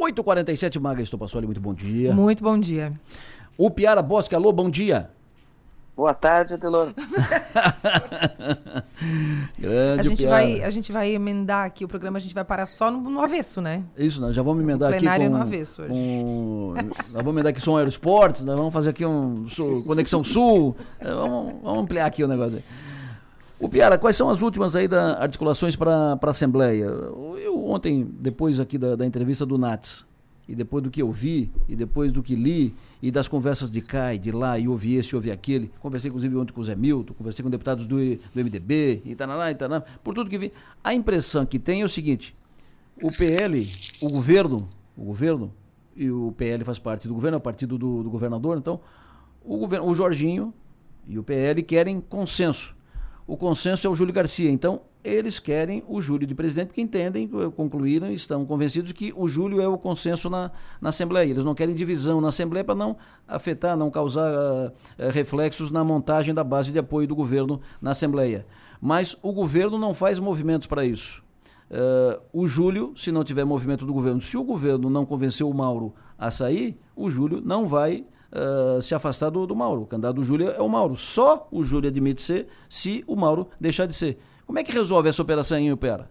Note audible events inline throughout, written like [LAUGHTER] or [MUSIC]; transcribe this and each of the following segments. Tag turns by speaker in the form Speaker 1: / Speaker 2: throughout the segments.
Speaker 1: 8h47, Maga Estopassoli, muito bom dia.
Speaker 2: Muito bom dia.
Speaker 1: O Piara Bosque, alô, bom dia.
Speaker 3: Boa tarde, Adelor. [LAUGHS]
Speaker 2: Grande a gente, vai, a gente vai emendar aqui o programa, a gente vai parar só no, no avesso, né?
Speaker 1: Isso, nós já vamos emendar aqui com...
Speaker 2: no avesso hoje.
Speaker 1: Um, nós vamos emendar aqui som aerosportos, nós vamos fazer aqui um Conexão Sul, é, vamos, vamos, ampliar aqui o negócio aí. O Piara, quais são as últimas aí da articulações para a Assembleia? Eu ontem, depois aqui da, da entrevista do Nats, e depois do que eu vi, e depois do que li, e das conversas de cá e de lá, e ouvi esse, ouvi aquele, conversei inclusive ontem com o Zé Milton, conversei com deputados do, do MDB, e lá, e lá, por tudo que vi. A impressão que tem é o seguinte, o PL, o governo, o governo, e o PL faz parte do governo, é o partido do, do governador, então, o, governo, o Jorginho e o PL querem consenso. O consenso é o Júlio Garcia. Então, eles querem o Júlio de presidente, porque entendem, concluíram, estão convencidos que o Júlio é o consenso na, na Assembleia. Eles não querem divisão na Assembleia para não afetar, não causar uh, reflexos na montagem da base de apoio do governo na Assembleia. Mas o governo não faz movimentos para isso. Uh, o Júlio, se não tiver movimento do governo, se o governo não convenceu o Mauro a sair, o Júlio não vai uh, se afastar do, do Mauro. O candidato do Júlio é o Mauro. Só o Júlio admite ser se o Mauro deixar de ser. Como é que resolve essa operação em Upera?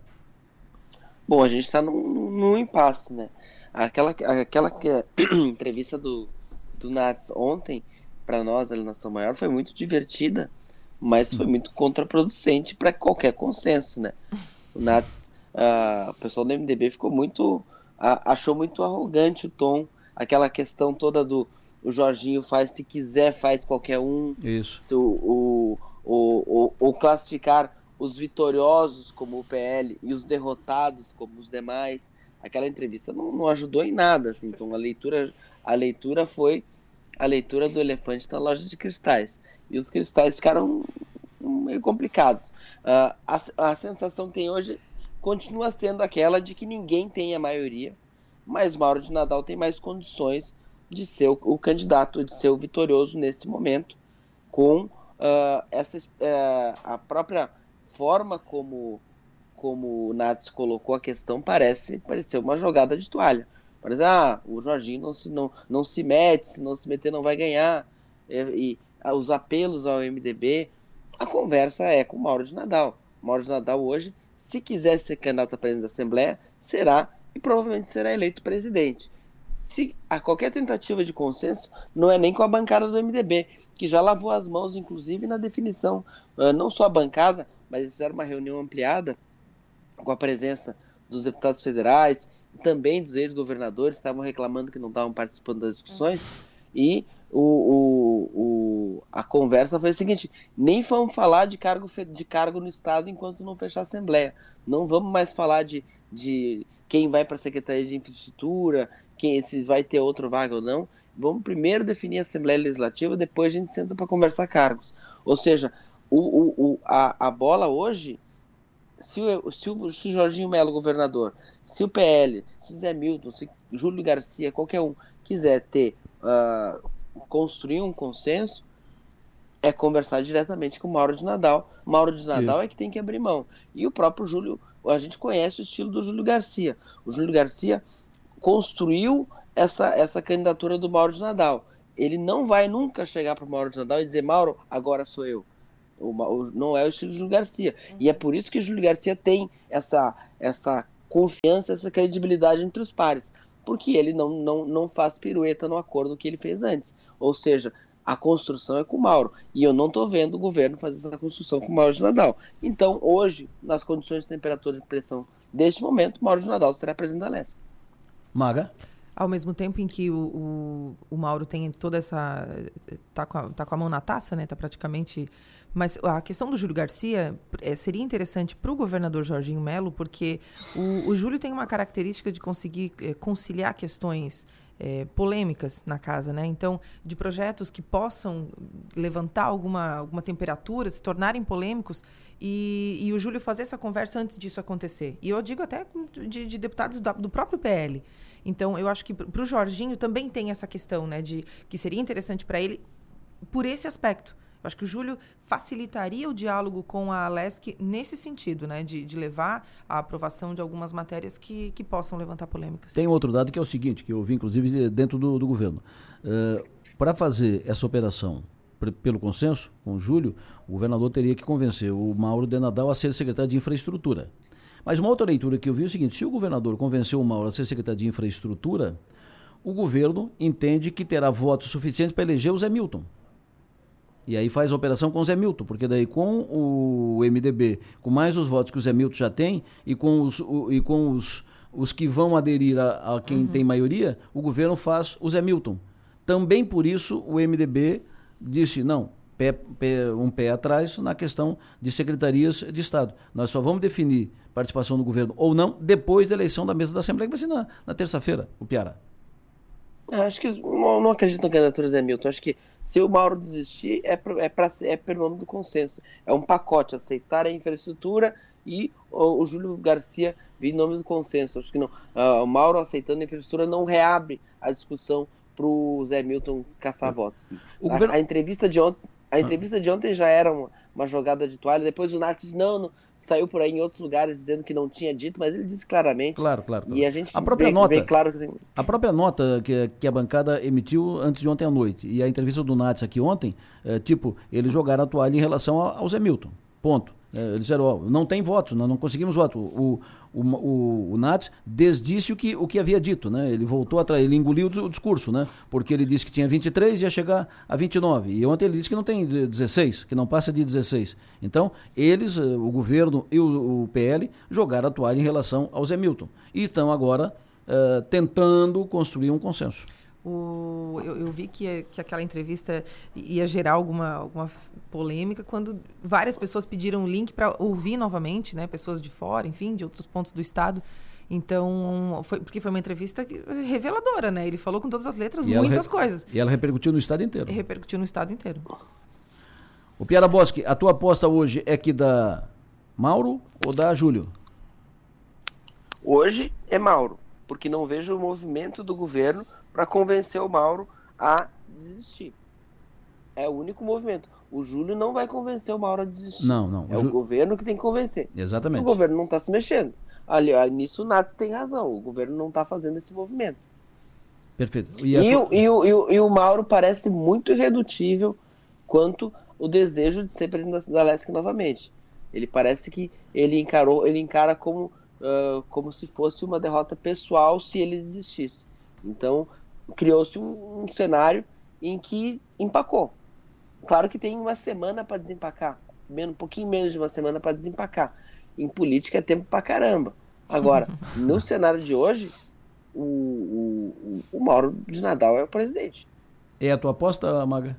Speaker 3: Bom, a gente está num, num, impasse, né? Aquela, aquela que, [CLEARS THROAT] entrevista do, do Nats ontem, para nós, ali na São Maior, foi muito divertida, mas foi muito contraproducente para qualquer consenso, né? O Nats, uh, o pessoal do MDB ficou muito. Uh, achou muito arrogante o tom, aquela questão toda do o Jorginho faz, se quiser, faz qualquer um.
Speaker 1: Isso.
Speaker 3: O, o, o, o, o classificar os vitoriosos como o PL e os derrotados como os demais. Aquela entrevista não, não ajudou em nada, assim. Então a leitura, a leitura foi a leitura do elefante na loja de cristais. E os cristais ficaram meio complicados. Uh, a, a sensação tem hoje continua sendo aquela de que ninguém tem a maioria, mas Mauro de Nadal tem mais condições de ser o, o candidato, de ser o vitorioso nesse momento, com uh, essa, uh, a própria forma como como o Nats colocou a questão parece parecer uma jogada de toalha. Parece, ah, o Jorginho não se, não, não se mete, se não se meter não vai ganhar. E, e ah, os apelos ao MDB, a conversa é com o Mauro de Nadal. O Mauro de Nadal hoje, se quiser ser candidato a presidente da Assembleia, será e provavelmente será eleito presidente se a qualquer tentativa de consenso não é nem com a bancada do MDB, que já lavou as mãos, inclusive, na definição. Uh, não só a bancada, mas fizeram uma reunião ampliada com a presença dos deputados federais também dos ex-governadores, estavam reclamando que não estavam participando das discussões. E o, o, o, a conversa foi a seguinte: nem vamos falar de cargo, de cargo no Estado enquanto não fechar a Assembleia. Não vamos mais falar de, de quem vai para a Secretaria de Infraestrutura, quem, se vai ter outro vaga ou não. Vamos primeiro definir a Assembleia Legislativa, depois a gente senta para conversar cargos. Ou seja, o, o, o, a, a bola hoje, se o, se, o, se o Jorginho Melo, governador, se o PL, se Zé Milton, se Júlio Garcia, qualquer um, quiser ter, uh, construir um consenso, é conversar diretamente com o Mauro de Nadal. Mauro de Nadal Isso. é que tem que abrir mão. E o próprio Júlio, a gente conhece o estilo do Júlio Garcia. O Júlio Garcia construiu essa, essa candidatura do Mauro de Nadal. Ele não vai nunca chegar para o Mauro de Nadal e dizer, Mauro, agora sou eu. O, o, não é o estilo de Júlio Garcia. Uhum. E é por isso que Júlio Garcia tem essa, essa confiança, essa credibilidade entre os pares. Porque ele não, não, não faz pirueta no acordo que ele fez antes. Ou seja, a construção é com o Mauro. E eu não estou vendo o governo fazer essa construção com o Mauro de Nadal. Então, hoje, nas condições de temperatura e pressão deste momento, Mauro de Nadal será presidente da Leste.
Speaker 1: Maga?
Speaker 2: Ao mesmo tempo em que o, o, o Mauro tem toda essa. Tá com, a, tá com a mão na taça, né? Tá praticamente. Mas a questão do Júlio Garcia é, seria interessante para o governador Jorginho Melo, porque o, o, Júlio tem uma característica de conseguir é, conciliar questões é, polêmicas na casa, né? Então, de projetos que possam levantar alguma, alguma temperatura, se tornarem polêmicos, e, e o Júlio fazer essa conversa antes disso acontecer. E eu digo até de, de deputados da, do próprio PL. Então, eu acho que para o Jorginho também tem essa questão, né? De que seria interessante para ele por esse aspecto. Eu acho que o Júlio facilitaria o diálogo com a Alesc nesse sentido, né? De, de levar a aprovação de algumas matérias que, que possam levantar polêmicas.
Speaker 1: Tem outro dado que é o seguinte, que eu vi inclusive dentro do, do governo. Uh, Para fazer essa operação pelo consenso com o Júlio, o governador teria que convencer o Mauro de Nadal a ser secretário de infraestrutura. Mas uma outra leitura que eu vi é o seguinte: se o governador convenceu o Mauro a ser secretário de infraestrutura, o governo entende que terá votos suficientes para eleger o Zé Milton. E aí faz a operação com o Zé Milton, porque daí com o MDB, com mais os votos que o Zé Milton já tem, e com os, o, e com os, os que vão aderir a, a quem uhum. tem maioria, o governo faz o Zé Milton. Também por isso o MDB disse, não, pé, pé, um pé atrás na questão de secretarias de Estado. Nós só vamos definir participação do governo ou não depois da eleição da mesa da Assembleia, que vai ser na, na terça-feira, o Piara.
Speaker 3: Ah, acho que não, não acredito na candidatura do Zé Milton. Acho que se o Mauro desistir, é, pra, é, pra, é pelo nome do consenso. É um pacote, aceitar a infraestrutura e o, o Júlio Garcia vir em nome do consenso. Acho que não. Uh, o Mauro aceitando a infraestrutura não reabre a discussão para o Zé Milton caçar votos. A, governo... a, entrevista de ontem, a ah. entrevista de ontem já era uma, uma jogada de toalha. Depois o Nath disse, não, não saiu por aí em outros lugares dizendo que não tinha dito, mas ele disse claramente.
Speaker 1: Claro, claro. claro.
Speaker 3: E a gente
Speaker 1: a própria vê, nota, vê claro que. A própria nota que, que a bancada emitiu antes de ontem à noite e a entrevista do Nats aqui ontem, é, tipo, eles jogaram a toalha em relação ao, ao Zé Milton. Ponto. É, eles disseram, ó, não tem votos, nós não conseguimos voto. O, o, o, o Nats desdisse o que, o que havia dito, né? Ele voltou atrás, ele engoliu o discurso, né? Porque ele disse que tinha 23 e ia chegar a 29. E ontem ele disse que não tem 16, que não passa de 16. Então, eles, eh, o governo e o, o PL, jogaram a toalha em relação ao Zé Milton. E estão agora uh, tentando construir um consenso.
Speaker 2: O, eu, eu, vi que, que aquela entrevista ia gerar alguma, alguma polêmica quando várias pessoas pediram o link para ouvir novamente, né? Pessoas de fora, enfim, de outros pontos do estado. Então, foi, porque foi uma entrevista reveladora, né? Ele falou com todas as letras e muitas coisas.
Speaker 1: E ela repercutiu no estado inteiro.
Speaker 2: E repercutiu no estado inteiro.
Speaker 1: O Piara Bosque, a tua aposta hoje é que da Mauro ou da Júlio?
Speaker 3: Hoje é Mauro, porque não vejo o movimento do governo para convencer o Mauro a desistir. É o único movimento. O Júlio não vai convencer o Mauro a desistir.
Speaker 1: Não, não.
Speaker 3: É o, o governo que tem que convencer.
Speaker 1: Exatamente.
Speaker 3: O governo não está se mexendo. Ali, nisso o Nats tem razão. O governo não está fazendo esse movimento.
Speaker 1: Perfeito.
Speaker 3: E, e, o, e, o, e, o, e, o, Mauro parece muito irredutível quanto o desejo de ser presidente da Lesc novamente. Ele parece que ele encarou, ele encara como, uh, como se fosse uma derrota pessoal se ele desistisse. Então, criou-se um, um, cenário em que empacou. Claro que tem uma semana para desempacar, um pouquinho menos de uma semana para desempacar. Em política é tempo para caramba. Agora, [LAUGHS] no cenário de hoje, o, o, o Mauro de Nadal é o presidente.
Speaker 1: É a tua aposta, Maga?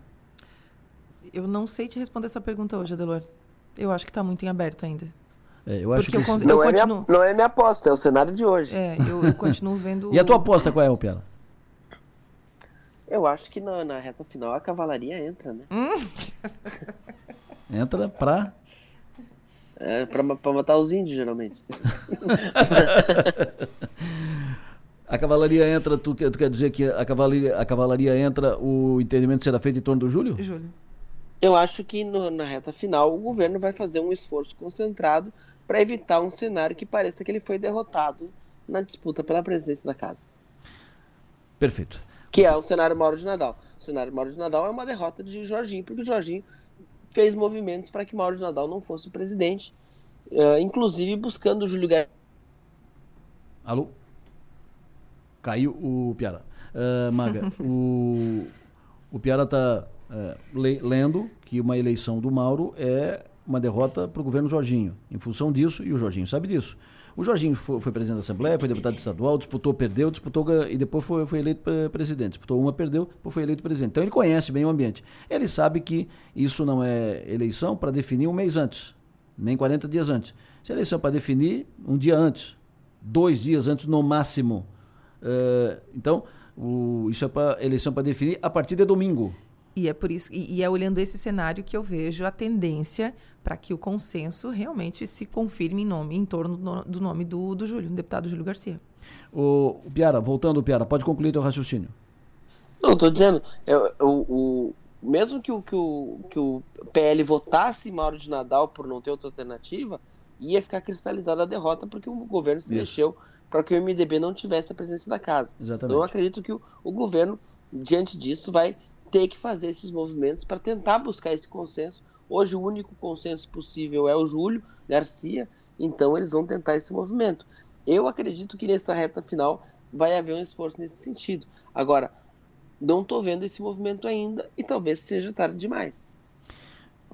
Speaker 2: Eu não sei te responder essa pergunta hoje, Adelor. Eu acho que está muito em aberto ainda.
Speaker 1: É, eu acho Porque
Speaker 3: que eu, não, é continuo... minha, não é minha aposta, é o cenário de hoje.
Speaker 2: É, eu, eu continuo vendo. [LAUGHS]
Speaker 1: e a tua aposta qual é, Piara?
Speaker 3: Eu acho que na, na, reta final a cavalaria entra, né? Hum. [LAUGHS]
Speaker 1: entra pra.
Speaker 3: É, pra, pra matar os índios, geralmente. [LAUGHS]
Speaker 1: a cavalaria entra, tu, tu quer dizer que a cavalaria, a cavalaria entra, o entendimento será feito em torno do Júlio?
Speaker 2: Júlio.
Speaker 3: Eu acho que no, na reta final o governo vai fazer um esforço concentrado para evitar um cenário que pareça que ele foi derrotado na disputa pela presidência da casa.
Speaker 1: Perfeito
Speaker 3: que é o cenário Mauro de Nadal. O cenário Mauro de Nadal é uma derrota de Jorginho, porque o Jorginho fez movimentos para que Mauro de Nadal não fosse o presidente, uh, inclusive buscando o Júlio Garcia.
Speaker 1: Alô? Caiu o Piara. Uh, Maga, [LAUGHS] o, o Piara está uh, eh, lendo que uma eleição do Mauro é uma derrota para o governo Jorginho. Em função disso, e o Jorginho sabe disso. O Jorginho foi, foi, presidente da Assembleia, foi deputado estadual, disputou, perdeu, disputou e depois foi, foi eleito presidente. Disputou uma, perdeu, depois foi eleito presidente. Então ele conhece bem o ambiente. Ele sabe que isso não é eleição para definir um mês antes, nem 40 dias antes. Se é eleição para definir um dia antes, dois dias antes no máximo. Uh, então, o, isso é para eleição para definir a partir de domingo.
Speaker 2: E é por isso, e, e, é olhando esse cenário que eu vejo a tendência para que o consenso realmente se confirme em nome, em torno do, do nome do, do Júlio, do deputado Júlio Garcia.
Speaker 1: O, o Piara, voltando, Piara, pode concluir teu raciocínio.
Speaker 3: Não, estou dizendo, é, o, o, mesmo que o, que o, que o PL votasse Mauro de Nadal por não ter outra alternativa, ia ficar cristalizada a derrota porque o governo se Isso. mexeu para que o MDB não tivesse a presença da casa.
Speaker 1: Exatamente.
Speaker 3: Então eu acredito que o, o governo, diante disso, vai ter que fazer esses movimentos para tentar buscar esse consenso. Hoje o único consenso possível é o Júlio Garcia, então eles vão tentar esse movimento. Eu acredito que nessa reta final vai haver um esforço nesse sentido. Agora, não estou vendo esse movimento ainda e talvez seja tarde demais.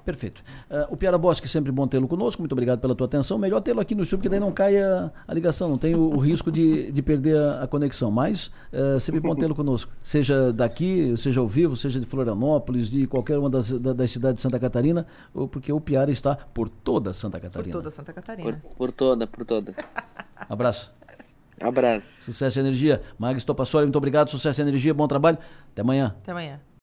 Speaker 1: Perfeito. Uh, o Piara Bosque, sempre bom tê-lo conosco. Muito obrigado pela tua atenção. Melhor tê-lo aqui no estúdio, porque daí não cai a, a ligação, não tem o, o risco de, de perder a, a conexão. Mas uh, sempre bom tê-lo conosco. Seja daqui, seja ao vivo, seja de Florianópolis, de qualquer uma das, das cidades de Santa Catarina, porque o Piara está por toda Santa Catarina.
Speaker 2: Por toda Santa Catarina.
Speaker 3: Por, por toda, por toda. [LAUGHS]
Speaker 1: Abraço.
Speaker 3: Abraço.
Speaker 1: Sucesso e energia. Mag Topassoli, muito obrigado. Sucesso e energia, bom trabalho. Até amanhã.
Speaker 2: Até amanhã.